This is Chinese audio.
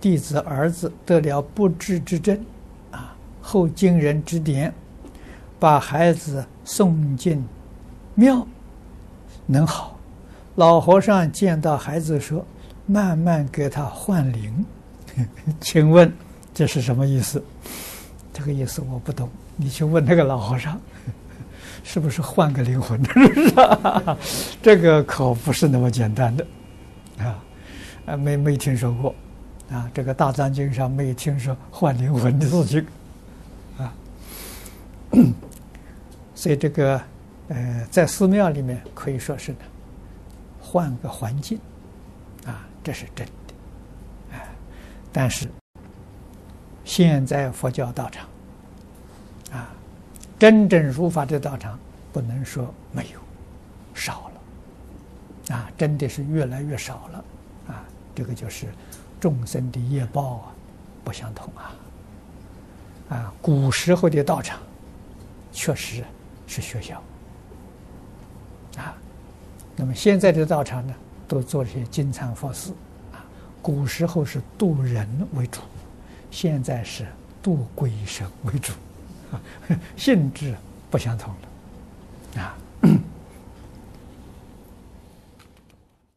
弟子儿子得了不治之症，啊，后经人指点，把孩子送进庙，能好。老和尚见到孩子说：“慢慢给他换灵。”请问这是什么意思？这个意思我不懂，你去问那个老和尚，是不是换个灵魂？这个可不是那么简单的，啊，啊，没没听说过。啊，这个大藏经上没有听说换灵魂的事情，啊，所以这个呃，在寺庙里面可以说是呢，换个环境，啊，这是真的，啊，但是现在佛教道场，啊，真正如法的道场，不能说没有，少了，啊，真的是越来越少了，啊，这个就是。众生的业报啊，不相同啊！啊，古时候的道场确实是学校啊，那么现在的道场呢，都做些金蝉佛寺啊。古时候是度人为主，现在是度鬼神为主，啊，性质不相同了啊。